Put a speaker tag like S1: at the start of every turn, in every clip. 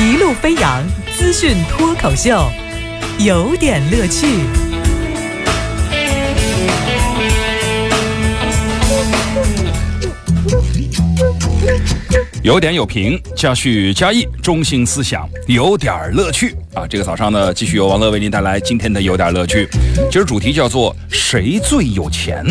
S1: 一路飞扬资讯脱口秀，有点乐趣。
S2: 有点有评，加叙加意，中心思想，有点乐趣啊！这个早上呢，继续由王乐为您带来今天的有点乐趣。今儿主题叫做谁最有钱？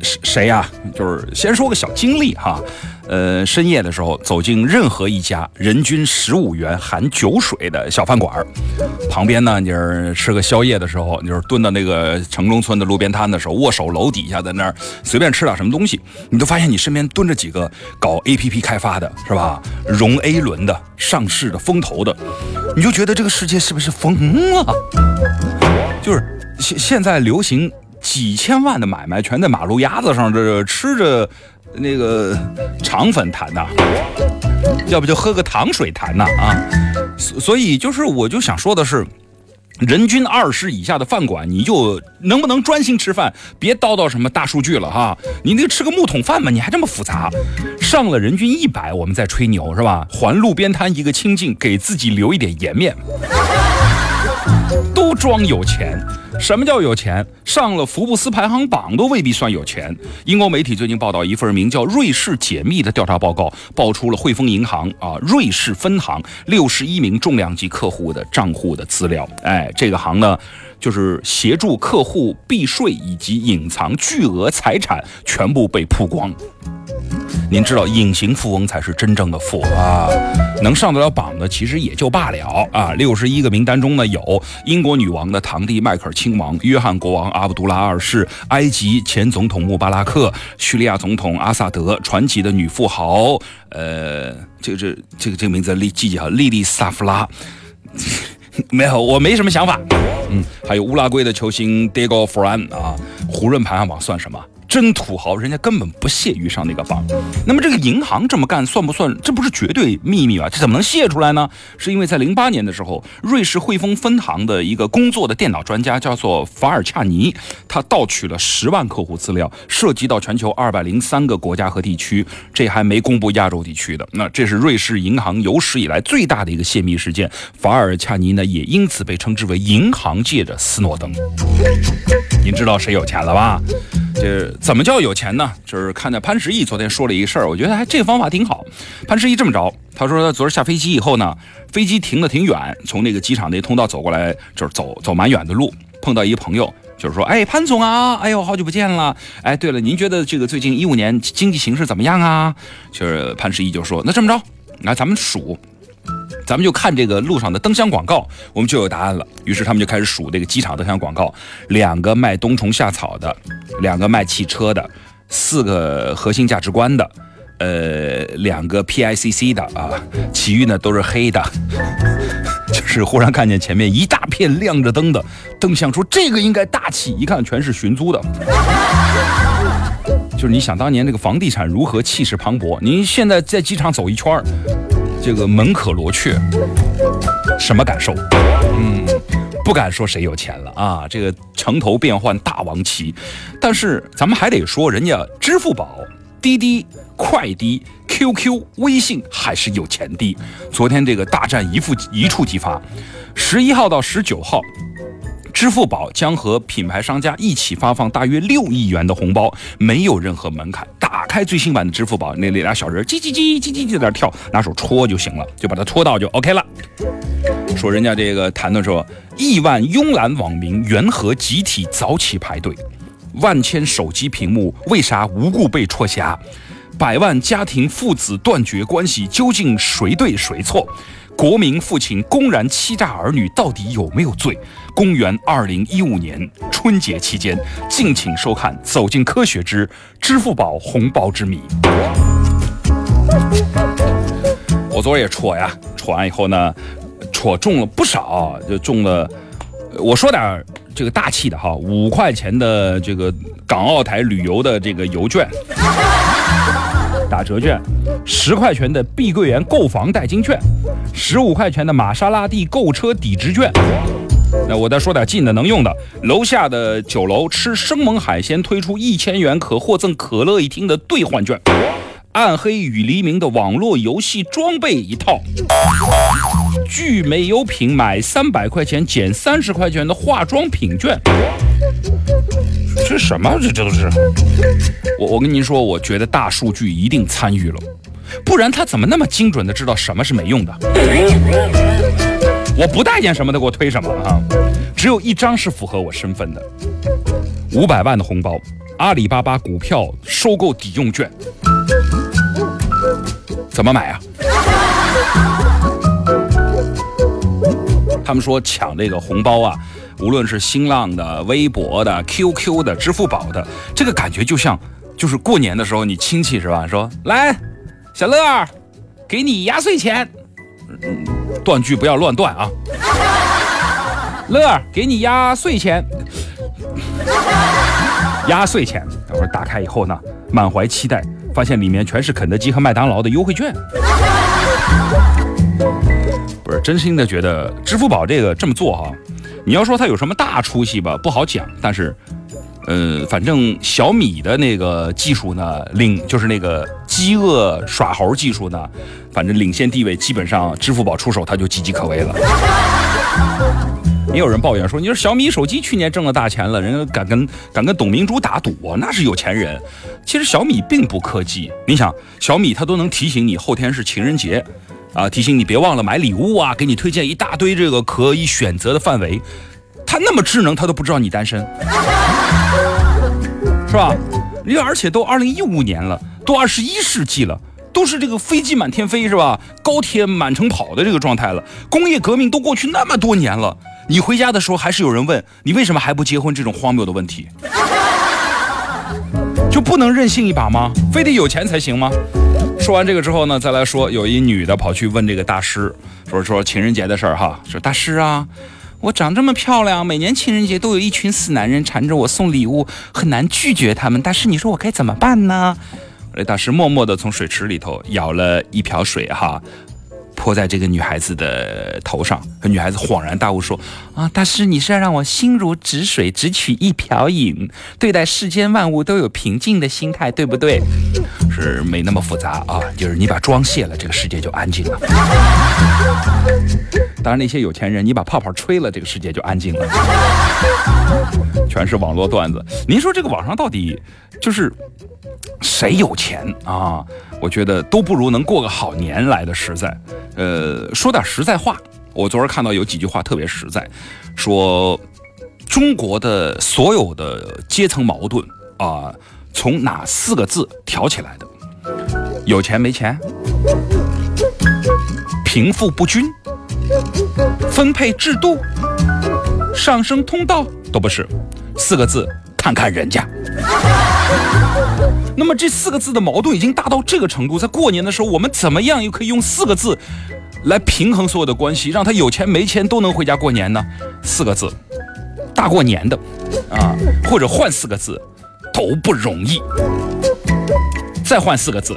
S2: 谁谁呀、就是先说个小经历哈。呃，深夜的时候走进任何一家人均十五元含酒水的小饭馆旁边呢，你是吃个宵夜的时候，你就是蹲到那个城中村的路边摊的时候，握手楼底下在那儿随便吃点什么东西，你都发现你身边蹲着几个搞 APP 开发的，是吧？融 A 轮的、上市的、风投的，你就觉得这个世界是不是疯了？就是现现在流行几千万的买卖，全在马路牙子上这吃着那个肠粉谈呐，要不就喝个糖水谈呐啊！所所以就是我就想说的是。人均二十以下的饭馆，你就能不能专心吃饭，别叨叨什么大数据了哈？你那个吃个木桶饭嘛，你还这么复杂？上了人均一百，我们再吹牛是吧？还路边摊一个清净，给自己留一点颜面。都装有钱。什么叫有钱？上了福布斯排行榜都未必算有钱。英国媒体最近报道一份名叫《瑞士解密》的调查报告，爆出了汇丰银行啊瑞士分行六十一名重量级客户的账户的资料。哎，这个行呢，就是协助客户避税以及隐藏巨额财产全部被曝光。您知道，隐形富翁才是真正的富啊！能上得了榜的，其实也就罢了啊。六十一个名单中呢，有英国女王的堂弟迈克尔亲王、约翰国王阿卜杜拉二世、埃及前总统穆巴拉克、叙利亚总统阿萨德、传奇的女富豪，呃，这个这这个这个名字记记好，莉莉萨夫拉。没有，我没什么想法。嗯，还有乌拉圭的球星 Diego Fran 啊，胡润排行榜算什么？真土豪，人家根本不屑于上那个榜。那么这个银行这么干算不算？这不是绝对秘密吧？这怎么能泄出来呢？是因为在零八年的时候，瑞士汇丰分行的一个工作的电脑专家叫做法尔恰尼，他盗取了十万客户资料，涉及到全球二百零三个国家和地区，这还没公布亚洲地区的。那这是瑞士银行有史以来最大的一个泄密事件。法尔恰尼呢，也因此被称之为银行界的斯诺登。您知道谁有钱了吧？这怎么叫有钱呢？就是看到潘石屹昨天说了一个事儿，我觉得还这个方法挺好。潘石屹这么着，他说他昨儿下飞机以后呢，飞机停的挺远，从那个机场那通道走过来，就是走走蛮远的路，碰到一个朋友，就是说，哎，潘总啊，哎呦，好久不见了。哎，对了，您觉得这个最近一五年经济形势怎么样啊？就是潘石屹就说，那这么着，那咱们数。咱们就看这个路上的灯箱广告，我们就有答案了。于是他们就开始数这个机场灯箱广告：两个卖冬虫夏草的，两个卖汽车的，四个核心价值观的，呃，两个 PICC 的啊，其余呢都是黑的。就是忽然看见前面一大片亮着灯的灯箱，说这个应该大气，一看全是寻租的。就是你想当年那个房地产如何气势磅礴，您现在在机场走一圈儿。这个门可罗雀，什么感受？嗯，不敢说谁有钱了啊。这个城头变换大王旗，但是咱们还得说，人家支付宝、滴滴、快滴、QQ、微信还是有钱的。昨天这个大战一触一触即发，十一号到十九号。支付宝将和品牌商家一起发放大约六亿元的红包，没有任何门槛。打开最新版的支付宝，那那俩小人叽叽叽叽叽叽在那跳，拿手戳就行了，就把它戳到就 OK 了。说人家这个谈的说，亿万慵懒网民缘何集体早起排队？万千手机屏幕为啥无故被戳瞎？百万家庭父子断绝关系，究竟谁对谁错？国民父亲公然欺诈儿女，到底有没有罪？公元二零一五年春节期间，敬请收看《走进科学之支付宝红包之谜》。我昨儿也戳呀，戳完以后呢，戳中了不少，就中了。我说点这个大气的哈，五块钱的这个港澳台旅游的这个邮券。打折券，十块钱的碧桂园购房代金券，十五块钱的玛莎拉蒂购车抵值券。那我再说点近的能用的，楼下的酒楼吃生猛海鲜推出一千元可获赠可乐一听的兑换券。暗黑与黎明的网络游戏装备一套，聚美优品买三百块钱减三十块钱的化妆品券。这什么？这这都是我我跟您说，我觉得大数据一定参与了，不然他怎么那么精准的知道什么是没用的？我不待见什么的，给我推什么啊！只有一张是符合我身份的，五百万的红包，阿里巴巴股票收购抵用券，怎么买啊？他们说抢这个红包啊，无论是新浪的、微博的、QQ 的、支付宝的，这个感觉就像就是过年的时候，你亲戚是吧？说来，小乐儿，给你压岁钱。嗯，断句不要乱断啊。乐儿，给你压岁钱。压岁钱，等会儿打开以后呢，满怀期待，发现里面全是肯德基和麦当劳的优惠券。不是真心的觉得支付宝这个这么做哈，你要说它有什么大出息吧，不好讲。但是，呃，反正小米的那个技术呢，领就是那个饥饿耍猴技术呢，反正领先地位，基本上支付宝出手它就岌岌可危了。也有人抱怨说，你说小米手机去年挣了大钱了，人家敢跟敢跟董明珠打赌，那是有钱人。其实小米并不科技，你想小米它都能提醒你后天是情人节。啊！提醒你别忘了买礼物啊！给你推荐一大堆这个可以选择的范围。他那么智能，他都不知道你单身，是吧？你而且都二零一五年了，都二十一世纪了，都是这个飞机满天飞，是吧？高铁满城跑的这个状态了。工业革命都过去那么多年了，你回家的时候还是有人问你为什么还不结婚？这种荒谬的问题，就不能任性一把吗？非得有钱才行吗？说完这个之后呢，再来说，有一女的跑去问这个大师，说说情人节的事儿哈，说大师啊，我长这么漂亮，每年情人节都有一群死男人缠着我送礼物，很难拒绝他们。大师，你说我该怎么办呢？这大师默默地从水池里头舀了一瓢水哈。泼在这个女孩子的头上，女孩子恍然大悟说：“啊，大师，你是要让我心如止水，只取一瓢饮，对待世间万物都有平静的心态，对不对？是没那么复杂啊，就是你把妆卸了，这个世界就安静了。当然，那些有钱人，你把泡泡吹了，这个世界就安静了。全是网络段子，您说这个网上到底就是谁有钱啊？我觉得都不如能过个好年来的实在。”呃，说点实在话，我昨儿看到有几句话特别实在，说中国的所有的阶层矛盾啊，从哪四个字挑起来的？有钱没钱？贫富不均？分配制度？上升通道？都不是，四个字，看看人家。那么这四个字的矛盾已经大到这个程度，在过年的时候，我们怎么样又可以用四个字来平衡所有的关系，让他有钱没钱都能回家过年呢？四个字，大过年的啊，或者换四个字，都不容易。再换四个字，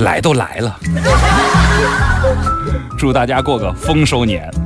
S2: 来都来了。祝大家过个丰收年。